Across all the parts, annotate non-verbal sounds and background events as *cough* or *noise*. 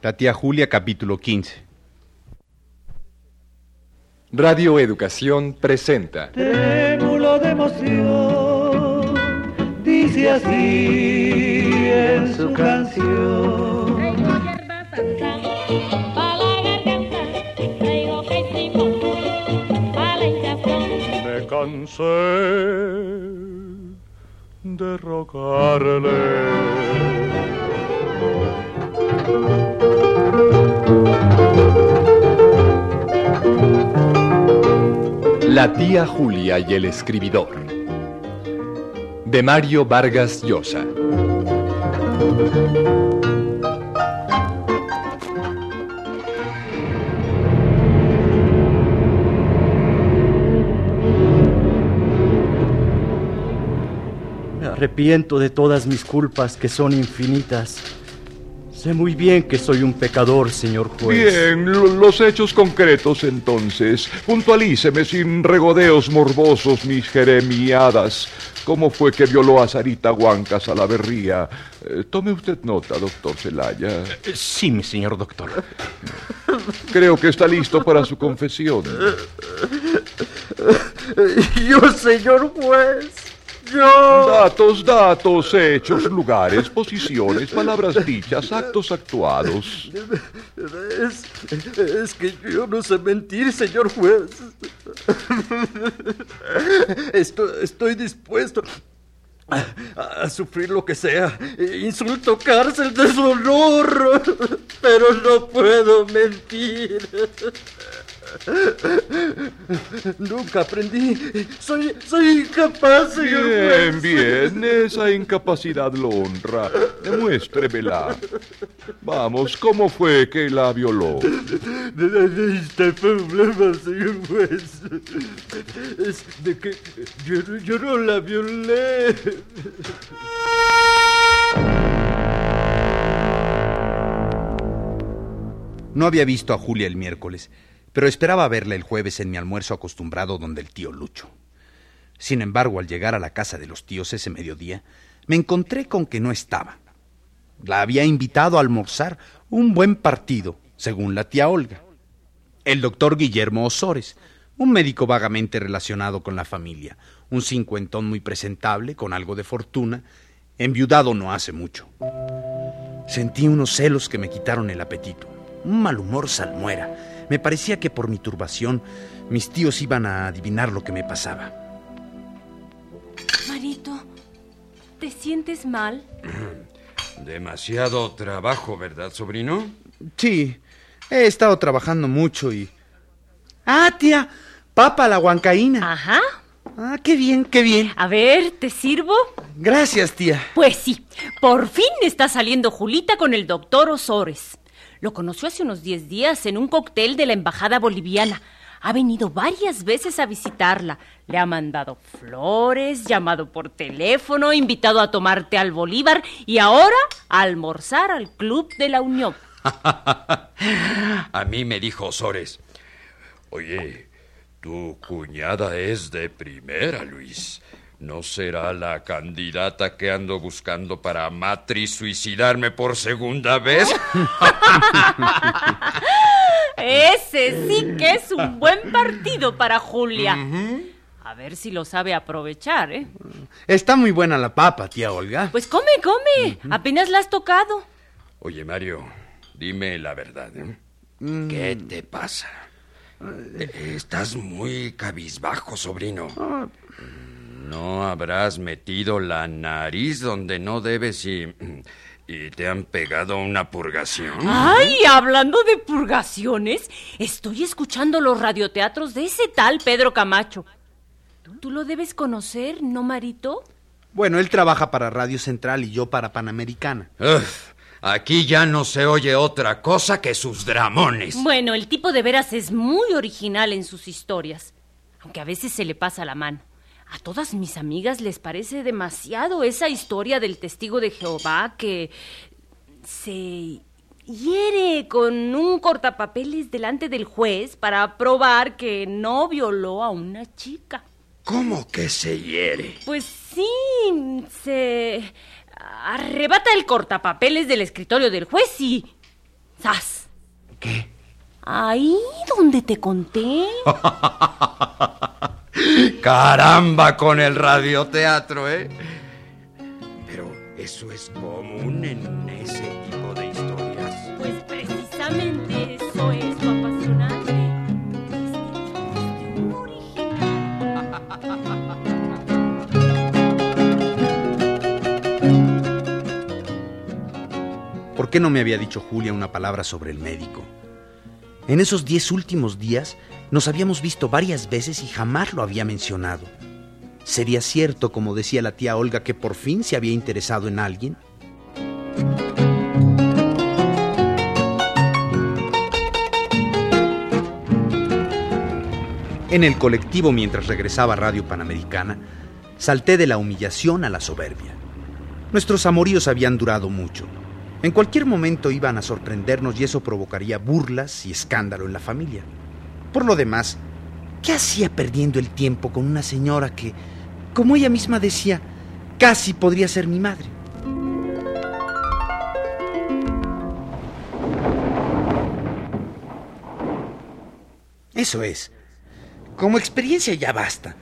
La tía Julia, capítulo 15. Radio Educación presenta. Trémulo de emoción, dice así en su canción. Me cansé de rogarle. La tía Julia y el escribidor. De Mario Vargas Llosa. Me arrepiento de todas mis culpas que son infinitas. Sé muy bien que soy un pecador, señor juez. Bien, lo- los hechos concretos entonces. Puntualíceme sin regodeos morbosos mis jeremiadas. ¿Cómo fue que violó a Sarita Huancas a la berría? Eh, tome usted nota, doctor Celaya. Eh, Sí, mi señor doctor. Creo que está listo para su confesión. *laughs* Yo, señor juez. Datos, datos, hechos, lugares, posiciones, palabras dichas, actos actuados. Es, es que yo no sé mentir, señor juez. Estoy, estoy dispuesto a, a sufrir lo que sea. Insulto, cárcel, deshonor. Pero no puedo mentir. Nunca aprendí. Soy, soy incapaz, señor Bien, juez. bien, esa incapacidad lo honra. Demuéstremela. Vamos, ¿cómo fue que la violó? Este problema, señor juez, es de que yo, yo no la violé. No había visto a Julia el miércoles, pero esperaba verla el jueves en mi almuerzo acostumbrado donde el tío Lucho. Sin embargo, al llegar a la casa de los tíos ese mediodía, me encontré con que no estaba. La había invitado a almorzar un buen partido, según la tía Olga. El doctor Guillermo Osores, un médico vagamente relacionado con la familia, un cincuentón muy presentable, con algo de fortuna, enviudado no hace mucho. Sentí unos celos que me quitaron el apetito, un mal humor salmuera. Me parecía que por mi turbación mis tíos iban a adivinar lo que me pasaba. Marito, ¿te sientes mal? *clears throat* Demasiado trabajo, ¿verdad, sobrino? Sí, he estado trabajando mucho y... Ah, tía, papa la huancaína. Ajá. Ah, qué bien, qué bien. A ver, ¿te sirvo? Gracias, tía. Pues sí, por fin está saliendo Julita con el doctor Osores. Lo conoció hace unos 10 días en un cóctel de la Embajada Boliviana. Ha venido varias veces a visitarla. Le ha mandado flores, llamado por teléfono, invitado a tomarte al Bolívar y ahora a almorzar al Club de la Unión. *laughs* A mí me dijo Osores. Oye, tu cuñada es de primera, Luis. ¿No será la candidata que ando buscando para matriz suicidarme por segunda vez? *laughs* Ese sí que es un buen partido para Julia. A ver si lo sabe aprovechar, ¿eh? Está muy buena la papa, tía Olga. Pues come, come. Apenas la has tocado. Oye, Mario, dime la verdad. ¿eh? ¿Qué te pasa? Eh, Estás muy cabizbajo, sobrino. ¿No habrás metido la nariz donde no debes y, y te han pegado una purgación? Ay, hablando de purgaciones, estoy escuchando los radioteatros de ese tal Pedro Camacho. Tú lo debes conocer, ¿no, Marito? Bueno, él trabaja para Radio Central y yo para Panamericana. Uf, aquí ya no se oye otra cosa que sus dramones. Bueno, el tipo de veras es muy original en sus historias, aunque a veces se le pasa la mano. A todas mis amigas les parece demasiado esa historia del testigo de Jehová que se hiere con un cortapapeles delante del juez para probar que no violó a una chica. ¿Cómo que se hiere? Pues sí, se arrebata el cortapapeles del escritorio del juez y ¡Sas! ¿Qué? Ahí donde te conté. *laughs* Caramba con el radioteatro, ¿eh? Pero eso es común en ese tipo de historias. Pues precisamente eso es lo apasionante. Es que un original. ¿Por qué no me había dicho Julia una palabra sobre el médico? En esos diez últimos días nos habíamos visto varias veces y jamás lo había mencionado. ¿Sería cierto, como decía la tía Olga, que por fin se había interesado en alguien? En el colectivo mientras regresaba a Radio Panamericana, salté de la humillación a la soberbia. Nuestros amoríos habían durado mucho. En cualquier momento iban a sorprendernos y eso provocaría burlas y escándalo en la familia. Por lo demás, ¿qué hacía perdiendo el tiempo con una señora que, como ella misma decía, casi podría ser mi madre? Eso es. Como experiencia ya basta.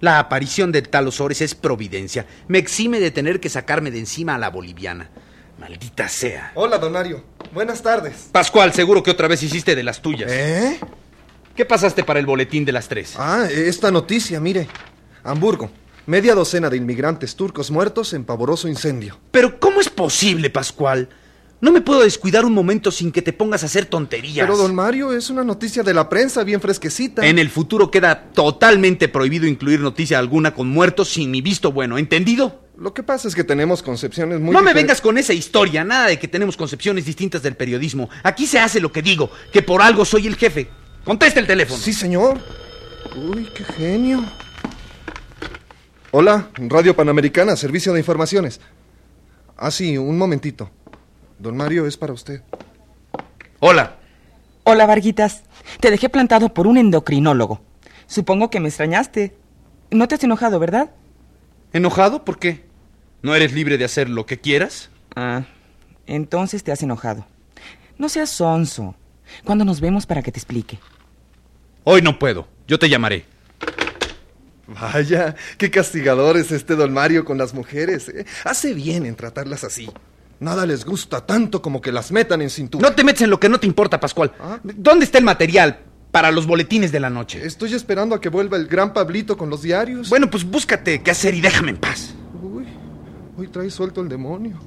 La aparición del tal Osores es providencia. Me exime de tener que sacarme de encima a la boliviana. Maldita sea. Hola, don Mario. Buenas tardes. Pascual, seguro que otra vez hiciste de las tuyas. ¿Eh? ¿Qué pasaste para el boletín de las tres? Ah, esta noticia, mire. Hamburgo. Media docena de inmigrantes turcos muertos en pavoroso incendio. Pero ¿cómo es posible, Pascual? No me puedo descuidar un momento sin que te pongas a hacer tonterías. Pero, don Mario, es una noticia de la prensa bien fresquecita. En el futuro queda totalmente prohibido incluir noticia alguna con muertos sin mi visto bueno, ¿entendido? Lo que pasa es que tenemos concepciones muy no me vengas con esa historia, nada de que tenemos concepciones distintas del periodismo. Aquí se hace lo que digo, que por algo soy el jefe. Contesta el teléfono. Sí, señor. Uy, qué genio. Hola, Radio Panamericana, Servicio de Informaciones. Ah, sí, un momentito. Don Mario, es para usted. Hola. Hola, Varguitas. Te dejé plantado por un endocrinólogo. Supongo que me extrañaste. No te has enojado, ¿verdad? ¿Enojado? ¿Por qué? ¿No eres libre de hacer lo que quieras? Ah, entonces te has enojado. No seas sonso. ¿Cuándo nos vemos para que te explique? Hoy no puedo. Yo te llamaré. Vaya, qué castigador es este don Mario con las mujeres. ¿eh? Hace bien en tratarlas así. Nada les gusta tanto como que las metan en cintura. No te metes en lo que no te importa, Pascual. Ah. ¿Dónde está el material para los boletines de la noche? Estoy esperando a que vuelva el gran Pablito con los diarios. Bueno, pues búscate qué hacer y déjame en paz. Uy, hoy trae suelto el demonio.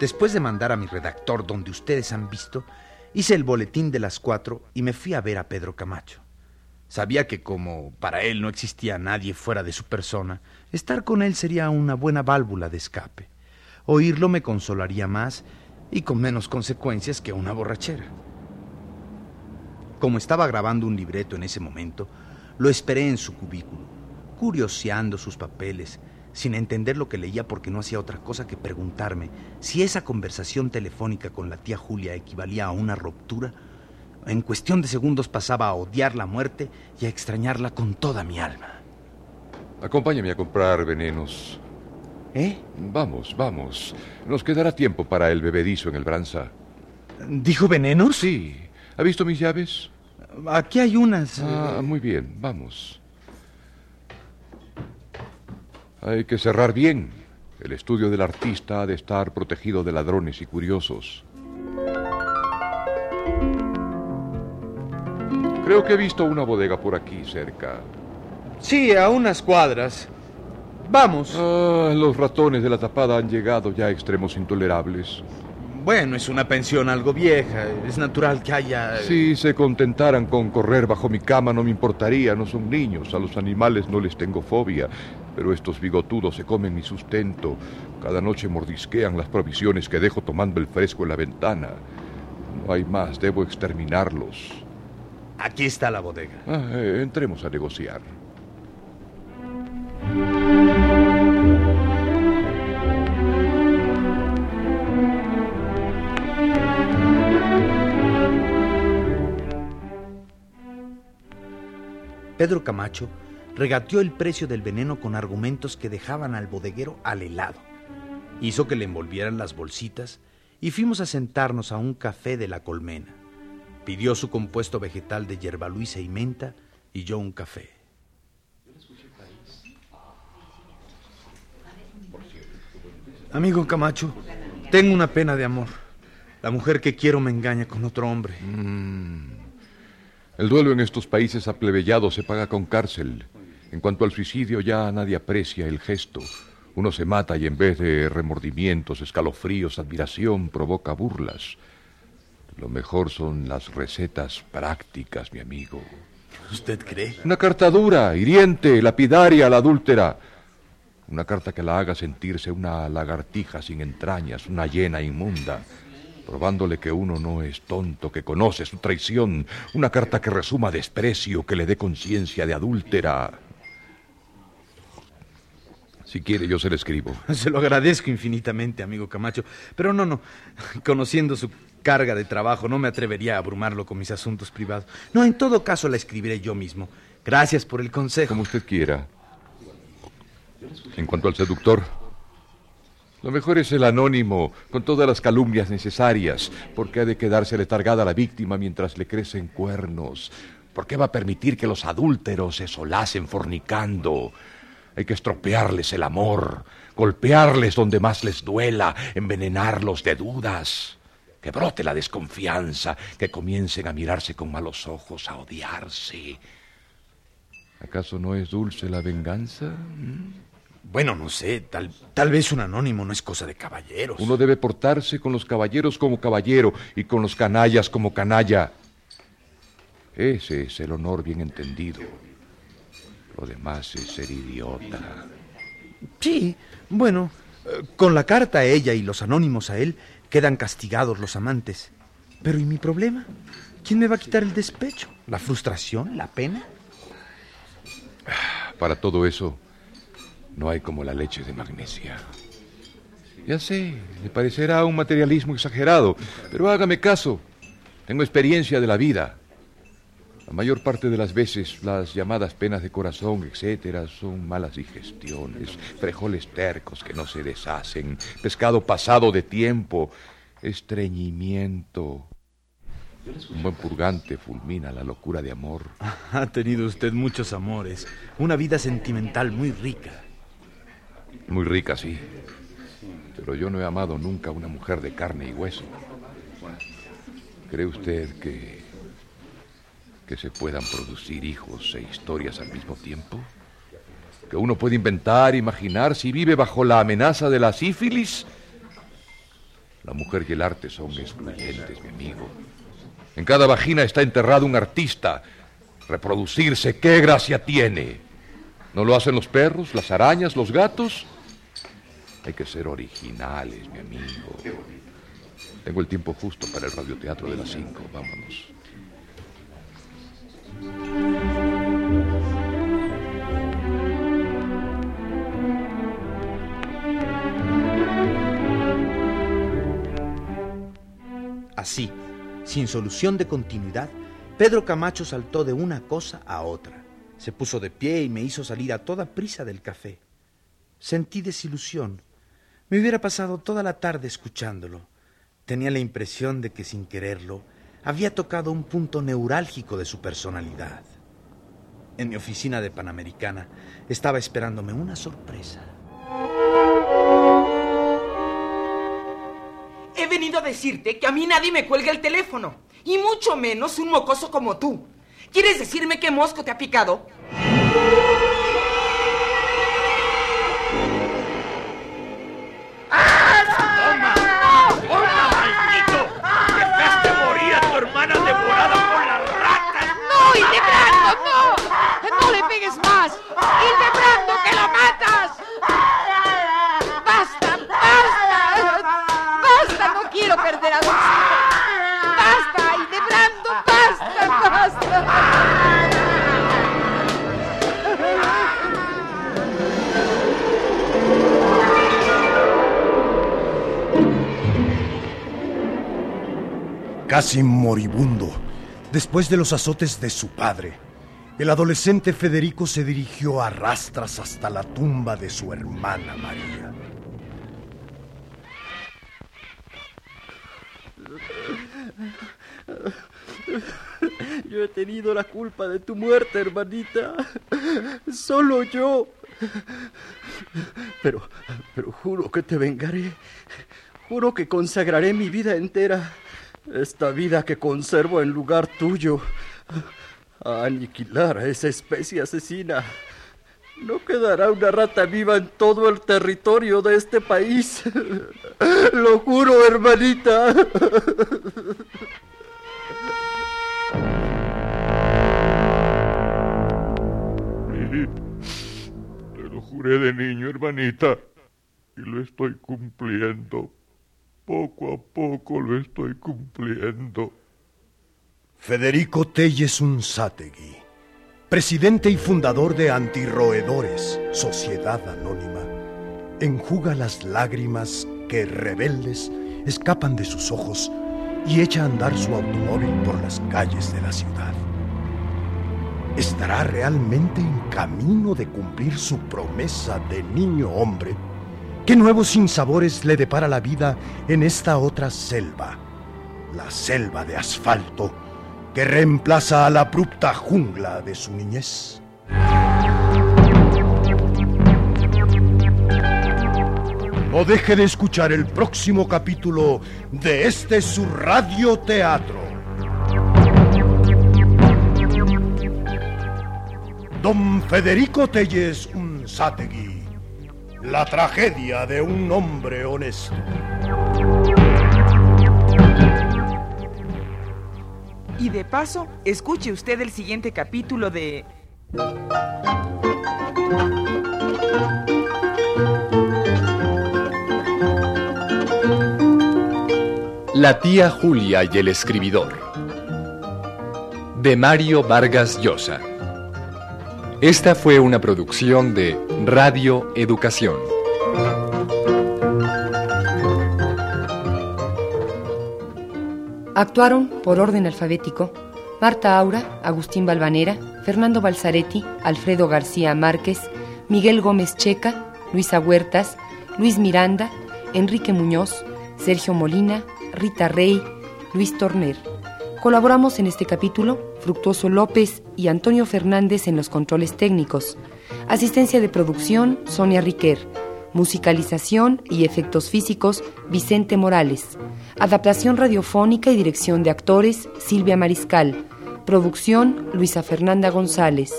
Después de mandar a mi redactor donde ustedes han visto, hice el boletín de las cuatro y me fui a ver a Pedro Camacho. Sabía que como para él no existía nadie fuera de su persona, estar con él sería una buena válvula de escape. Oírlo me consolaría más y con menos consecuencias que una borrachera. Como estaba grabando un libreto en ese momento, lo esperé en su cubículo, curioseando sus papeles, sin entender lo que leía porque no hacía otra cosa que preguntarme si esa conversación telefónica con la tía Julia equivalía a una ruptura. En cuestión de segundos pasaba a odiar la muerte y a extrañarla con toda mi alma. Acompáñame a comprar venenos. ¿Eh? Vamos, vamos. Nos quedará tiempo para el bebedizo en el Branza. ¿Dijo venenos? Sí. ¿Ha visto mis llaves? Aquí hay unas. Ah, muy bien, vamos. Hay que cerrar bien. El estudio del artista ha de estar protegido de ladrones y curiosos. Creo que he visto una bodega por aquí cerca. Sí, a unas cuadras. Vamos. Ah, los ratones de la tapada han llegado ya a extremos intolerables. Bueno, es una pensión algo vieja. Es natural que haya... Si se contentaran con correr bajo mi cama no me importaría, no son niños, a los animales no les tengo fobia, pero estos bigotudos se comen mi sustento, cada noche mordisquean las provisiones que dejo tomando el fresco en la ventana. No hay más, debo exterminarlos. Aquí está la bodega. Ah, eh, entremos a negociar. Pedro Camacho regateó el precio del veneno con argumentos que dejaban al bodeguero al helado. Hizo que le envolvieran las bolsitas y fuimos a sentarnos a un café de la colmena. Pidió su compuesto vegetal de hierba luisa y menta y yo un café. Amigo Camacho, tengo una pena de amor. La mujer que quiero me engaña con otro hombre. El duelo en estos países aplebellados se paga con cárcel. En cuanto al suicidio, ya nadie aprecia el gesto. Uno se mata y en vez de remordimientos, escalofríos, admiración, provoca burlas. Lo mejor son las recetas prácticas, mi amigo. ¿Usted cree? Una carta dura, hiriente, lapidaria a la adúltera. Una carta que la haga sentirse una lagartija sin entrañas, una hiena inmunda, probándole que uno no es tonto, que conoce su traición. Una carta que resuma desprecio, que le dé conciencia de adúltera. Si quiere, yo se lo escribo. *laughs* Se lo agradezco infinitamente, amigo Camacho. Pero no, no. *laughs* Conociendo su carga de trabajo, no me atrevería a abrumarlo con mis asuntos privados. No, en todo caso la escribiré yo mismo. Gracias por el consejo. Como usted quiera. En cuanto al seductor, lo mejor es el anónimo, con todas las calumnias necesarias, porque ha de quedarse letargada la víctima mientras le crecen cuernos. ¿Por qué va a permitir que los adúlteros se solacen fornicando? Hay que estropearles el amor, golpearles donde más les duela, envenenarlos de dudas. Que brote la desconfianza, que comiencen a mirarse con malos ojos, a odiarse. ¿Acaso no es dulce la venganza? ¿Mm? Bueno, no sé, tal, tal vez un anónimo no es cosa de caballeros. Uno debe portarse con los caballeros como caballero y con los canallas como canalla. Ese es el honor bien entendido. Lo demás es ser idiota. Sí, bueno, con la carta a ella y los anónimos a él quedan castigados los amantes. Pero ¿y mi problema? ¿Quién me va a quitar el despecho? ¿La frustración? ¿La pena? Para todo eso, no hay como la leche de magnesia. Ya sé, le parecerá un materialismo exagerado, pero hágame caso. Tengo experiencia de la vida. La mayor parte de las veces las llamadas penas de corazón, etcétera, son malas digestiones, frijoles tercos que no se deshacen, pescado pasado de tiempo, estreñimiento. Un buen purgante fulmina la locura de amor. *laughs* Ha tenido usted muchos amores, una vida sentimental muy rica. Muy rica, sí. Pero yo no he amado nunca a una mujer de carne y hueso. ¿Cree usted que que se puedan producir hijos e historias al mismo tiempo? ¿Que uno puede inventar, imaginar si vive bajo la amenaza de la sífilis? La mujer y el arte son excluyentes, mi amigo. En cada vagina está enterrado un artista. Reproducirse, ¿qué gracia tiene? ¿No lo hacen los perros, las arañas, los gatos? Hay que ser originales, mi amigo. Tengo el tiempo justo para el radioteatro de las cinco. Vámonos. Así, sin solución de continuidad, Pedro Camacho saltó de una cosa a otra. Se puso de pie y me hizo salir a toda prisa del café. Sentí desilusión. Me hubiera pasado toda la tarde escuchándolo. Tenía la impresión de que sin quererlo había tocado un punto neurálgico de su personalidad. En mi oficina de Panamericana estaba esperándome una sorpresa. He venido a decirte que a mí nadie me cuelga el teléfono, y mucho menos un mocoso como tú. ¿Quieres decirme qué mosco te ha picado? Casi moribundo, después de los azotes de su padre, el adolescente Federico se dirigió a rastras hasta la tumba de su hermana María. Yo he tenido la culpa de tu muerte, hermanita. Solo yo. Pero, pero juro que te vengaré. Juro que consagraré mi vida entera esta vida que conservo en lugar tuyo. A aniquilar a esa especie asesina. No quedará una rata viva en todo el territorio de este país. *laughs* Lo juro, hermanita. *laughs* Te lo juré de niño, hermanita, y lo estoy cumpliendo. Poco a poco lo estoy cumpliendo. Federico Telles Unzategui, presidente y fundador de Antirroedores, Sociedad Anónima, enjuga las lágrimas que rebeldes escapan de sus ojos y echa a andar su automóvil por las calles de la ciudad. ¿Estará realmente en camino de cumplir su promesa de niño hombre? ¿Qué nuevos sinsabores le depara la vida en esta otra selva? La selva de asfalto que reemplaza a la abrupta jungla de su niñez. No deje de escuchar el próximo capítulo de este su radioteatro. Don Federico Telles Unzategui. La tragedia de un hombre honesto. Y de paso, escuche usted el siguiente capítulo de... La tía Julia y el escribidor. De Mario Vargas Llosa. Esta fue una producción de Radio Educación. Actuaron, por orden alfabético, Marta Aura, Agustín Balvanera, Fernando Balzaretti, Alfredo García Márquez, Miguel Gómez Checa, Luisa Huertas, Luis Miranda, Enrique Muñoz, Sergio Molina, Rita Rey, Luis Torner. Colaboramos en este capítulo Fructuoso López y Antonio Fernández en los controles técnicos. Asistencia de producción Sonia Riquer. Musicalización y efectos físicos Vicente Morales. Adaptación radiofónica y dirección de actores Silvia Mariscal. Producción Luisa Fernanda González.